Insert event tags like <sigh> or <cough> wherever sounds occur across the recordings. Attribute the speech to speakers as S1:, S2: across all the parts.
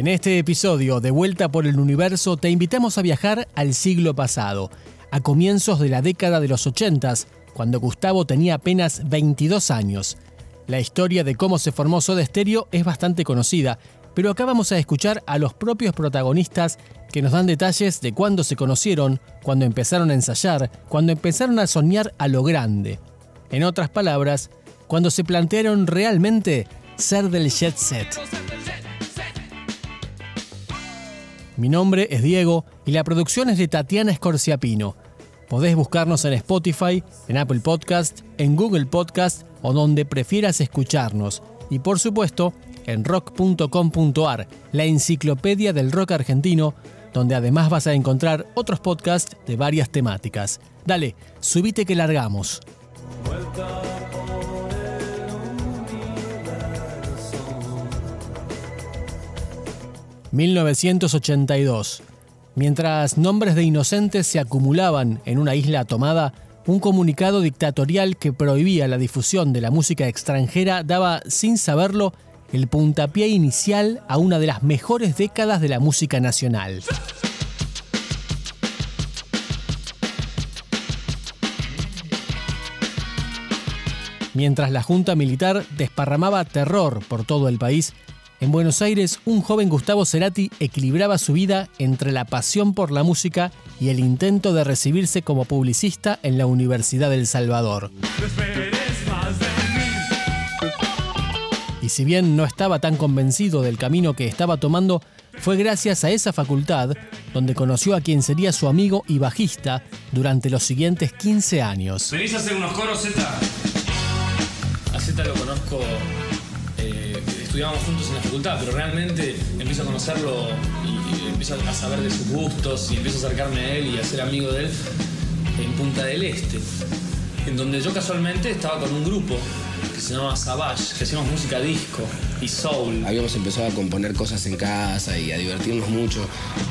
S1: En este episodio de Vuelta por el Universo te invitamos a viajar al siglo pasado, a comienzos de la década de los 80, cuando Gustavo tenía apenas 22 años. La historia de cómo se formó Soda Stereo es bastante conocida, pero acá vamos a escuchar a los propios protagonistas que nos dan detalles de cuándo se conocieron, cuándo empezaron a ensayar, cuándo empezaron a soñar a lo grande. En otras palabras, cuando se plantearon realmente ser del jet set. Mi nombre es Diego y la producción es de Tatiana Escorciapino. Podés buscarnos en Spotify, en Apple Podcast, en Google Podcast o donde prefieras escucharnos. Y por supuesto, en rock.com.ar, la enciclopedia del rock argentino, donde además vas a encontrar otros podcasts de varias temáticas. Dale, subite que largamos. 1982. Mientras nombres de inocentes se acumulaban en una isla tomada, un comunicado dictatorial que prohibía la difusión de la música extranjera daba, sin saberlo, el puntapié inicial a una de las mejores décadas de la música nacional. Mientras la Junta Militar desparramaba terror por todo el país, en Buenos Aires, un joven Gustavo Cerati equilibraba su vida entre la pasión por la música y el intento de recibirse como publicista en la Universidad del Salvador. Y si bien no estaba tan convencido del camino que estaba tomando, fue gracias a esa facultad donde conoció a quien sería su amigo y bajista durante los siguientes 15 años.
S2: ¿Venís a hacer unos coros, Z? A Z lo conozco estudiábamos juntos en la facultad, pero realmente empiezo a conocerlo y, empiezo a saber de sus gustos y empiezo a acercarme a él y a ser amigo de él en Punta del Este, en donde yo casualmente estaba con un grupo que se llama Savage, que hacíamos música disco y soul.
S3: Habíamos empezado a componer cosas en casa y a divertirnos mucho.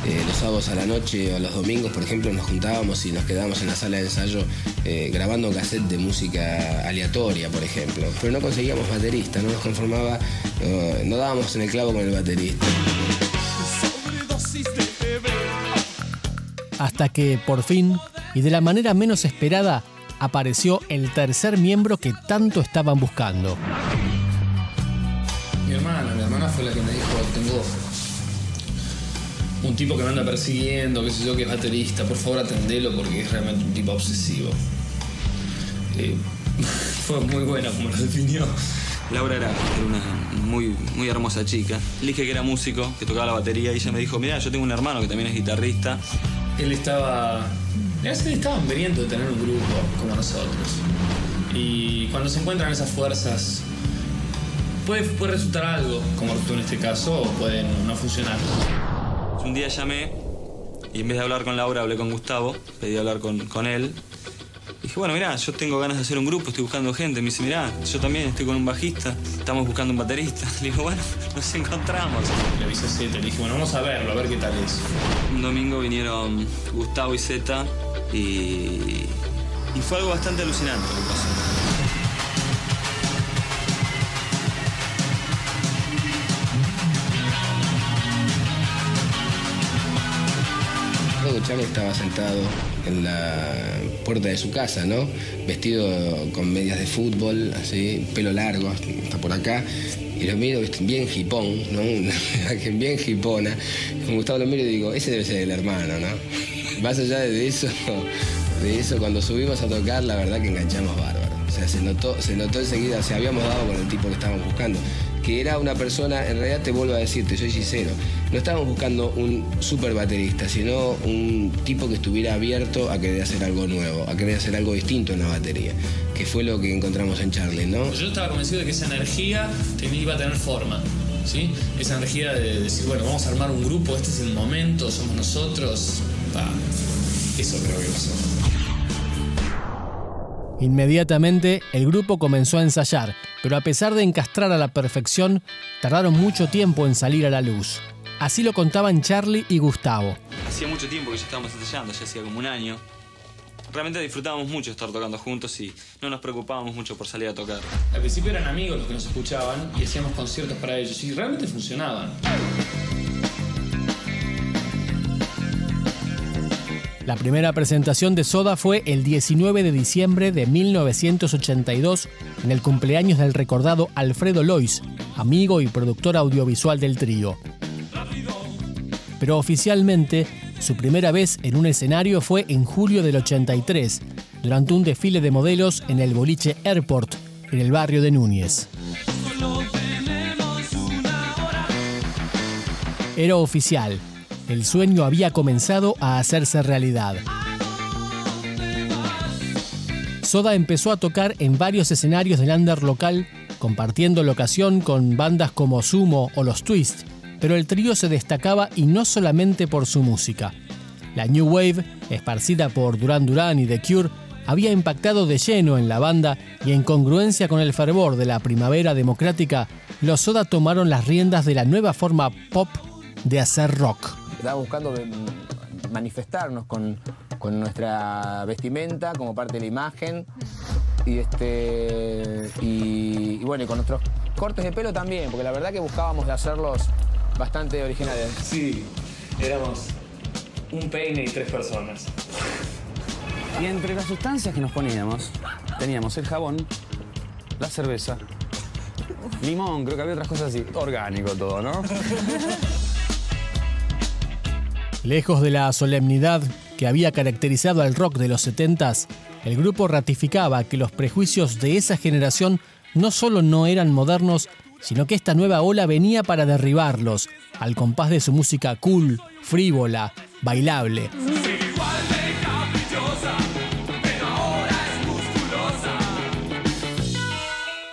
S3: Eh, los sábados a la noche o los domingos, por ejemplo, nos juntábamos y nos quedábamos en la sala de ensayo eh, grabando cassette de música aleatoria, por ejemplo. Pero no conseguíamos baterista, no nos conformaba, no dábamos en el clavo con el baterista.
S1: Hasta que, por fin, y de la manera menos esperada, apareció el tercer miembro que tanto estaban buscando.
S2: Mi hermana, mi hermana fue la que me dijo, tengo un tipo que me anda persiguiendo, qué sé yo, que es baterista, por favor atendelo porque es realmente un tipo obsesivo. Eh, <laughs> fue muy buena como lo definió.
S4: Laura era, una muy, muy hermosa chica. Le dije que era músico, que tocaba la batería y ella me dijo, mira, yo tengo un hermano que también es guitarrista.
S2: Él estaba estaban veniendo de tener un grupo como nosotros. Y cuando se encuentran esas fuerzas, puede, puede resultar algo, como tú en este caso, o puede no funcionar.
S4: Un día llamé y en vez de hablar con Laura, hablé con Gustavo, pedí hablar con, con él dije, bueno, mira, yo tengo ganas de hacer un grupo, estoy buscando gente. Me dice, mira, yo también estoy con un bajista, estamos buscando un baterista. <laughs> Le digo, bueno, nos encontramos.
S2: Le avisé a Zeta, le dije, bueno, vamos a verlo, a ver qué tal es.
S4: Un domingo vinieron Gustavo y Zeta y, y fue algo bastante alucinante lo que pasó.
S3: Estaba sentado en la puerta de su casa, ¿no? Vestido con medias de fútbol, así, pelo largo, hasta por acá. Y lo miro, bien hipón, ¿no? <laughs> bien hipona. Con Gustavo lo miro y digo, ese debe ser el hermano, ¿no? <laughs> Más allá de eso, de eso, cuando subimos a tocar, la verdad que enganchamos bárbaro. O sea, se notó, se notó enseguida, o habíamos dado con el tipo que estábamos buscando que era una persona, en realidad te vuelvo a decirte, soy sincero, no estábamos buscando un super baterista, sino un tipo que estuviera abierto a querer hacer algo nuevo, a querer hacer algo distinto en la batería, que fue lo que encontramos en Charlie, ¿no?
S2: Yo estaba convencido de que esa energía iba a tener forma. ¿Sí? Esa energía de decir, bueno, vamos a armar un grupo, este es el momento, somos nosotros. eso creo que pasó.
S1: Inmediatamente el grupo comenzó a ensayar, pero a pesar de encastrar a la perfección, tardaron mucho tiempo en salir a la luz. Así lo contaban Charlie y Gustavo.
S4: Hacía mucho tiempo que ya estábamos ensayando, ya hacía como un año. Realmente disfrutábamos mucho estar tocando juntos y no nos preocupábamos mucho por salir a tocar.
S2: Al principio eran amigos los que nos escuchaban y hacíamos conciertos para ellos y realmente funcionaban.
S1: La primera presentación de Soda fue el 19 de diciembre de 1982 en el cumpleaños del recordado Alfredo Lois, amigo y productor audiovisual del trío. Pero oficialmente, su primera vez en un escenario fue en julio del 83, durante un desfile de modelos en el boliche Airport, en el barrio de Núñez. Era oficial, el sueño había comenzado a hacerse realidad. Soda empezó a tocar en varios escenarios del under local, compartiendo locación con bandas como Sumo o Los Twist, pero el trío se destacaba y no solamente por su música. La New Wave, esparcida por Duran Duran y The Cure, había impactado de lleno en la banda y en congruencia con el fervor de la primavera democrática, los Soda tomaron las riendas de la nueva forma pop de hacer rock.
S5: Estaba buscando manifestarnos con, nuestra vestimenta como parte de la imagen y, este, y, bueno, y con nuestros cortes de pelo también, porque la verdad que buscábamos de hacerlos bastante originales.
S2: Sí, éramos un peine y tres personas.
S6: Y entre las sustancias que nos poníamos, teníamos el jabón, la cerveza, limón, creo que había otras cosas así. Orgánico todo, ¿no? <laughs>
S1: Lejos de la solemnidad que había caracterizado al rock de los 70s, el grupo ratificaba que los prejuicios de esa generación no solo no eran modernos, sino que esta nueva ola venía para derribarlos, al compás de su música cool, frívola, bailable.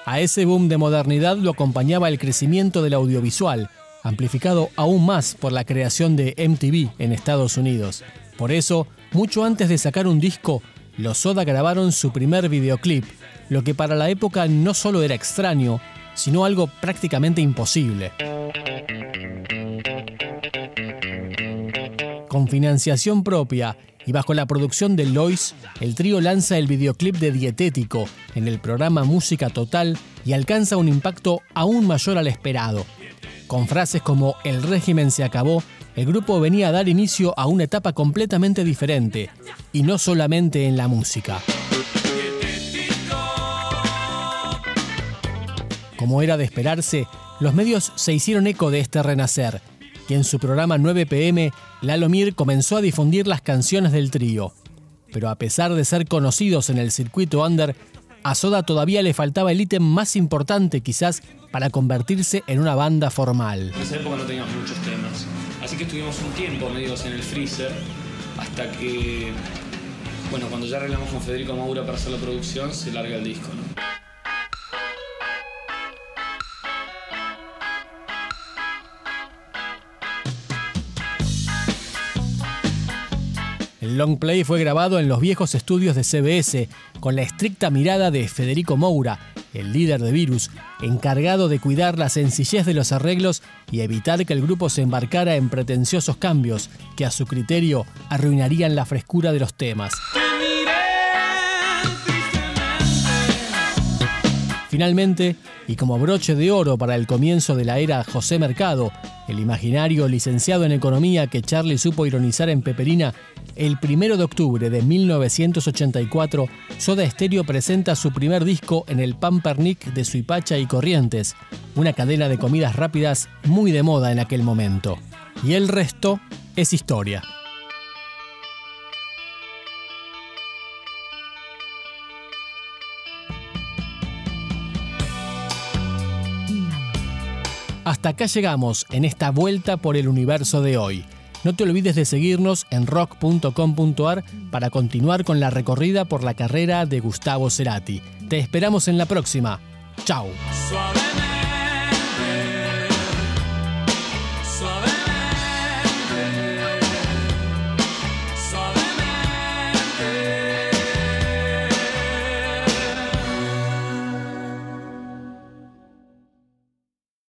S1: A ese boom de modernidad lo acompañaba el crecimiento del audiovisual, amplificado aún más por la creación de MTV en Estados Unidos. Por eso, mucho antes de sacar un disco, los Soda grabaron su primer videoclip, lo que para la época no solo era extraño, sino algo prácticamente imposible. Con financiación propia y bajo la producción de Lois, el trío lanza el videoclip de Dietético en el programa Música Total y alcanza un impacto aún mayor al esperado. Con frases como El régimen se acabó, el grupo venía a dar inicio a una etapa completamente diferente, y no solamente en la música. Como era de esperarse, los medios se hicieron eco de este renacer y en su programa 9 pm, Lalo Mir comenzó a difundir las canciones del trío. Pero a pesar de ser conocidos en el circuito under, a Soda todavía le faltaba el ítem más importante quizás para convertirse en una banda formal.
S2: En esa época no teníamos muchos temas, así que estuvimos un tiempo medios en el freezer hasta que, bueno, cuando ya arreglamos con Federico Maura para hacer la producción, se larga el disco.
S1: El long play fue grabado en los viejos estudios de CBS con la estricta mirada de Federico Moura, el líder de Virus, encargado de cuidar la sencillez de los arreglos y evitar que el grupo se embarcara en pretenciosos cambios que a su criterio arruinarían la frescura de los temas. Finalmente, y como broche de oro para el comienzo de la era José Mercado, el imaginario licenciado en economía que Charlie supo ironizar en Peperina el 1 de octubre de 1984, Soda Stereo presenta su primer disco en el Pampernick de Suipacha y Corrientes, una cadena de comidas rápidas muy de moda en aquel momento. Y el resto es historia. Hasta acá llegamos en esta vuelta por el universo de hoy. No te olvides de seguirnos en rock.com.ar para continuar con la recorrida por la carrera de Gustavo Cerati. Te esperamos en la próxima. Chao.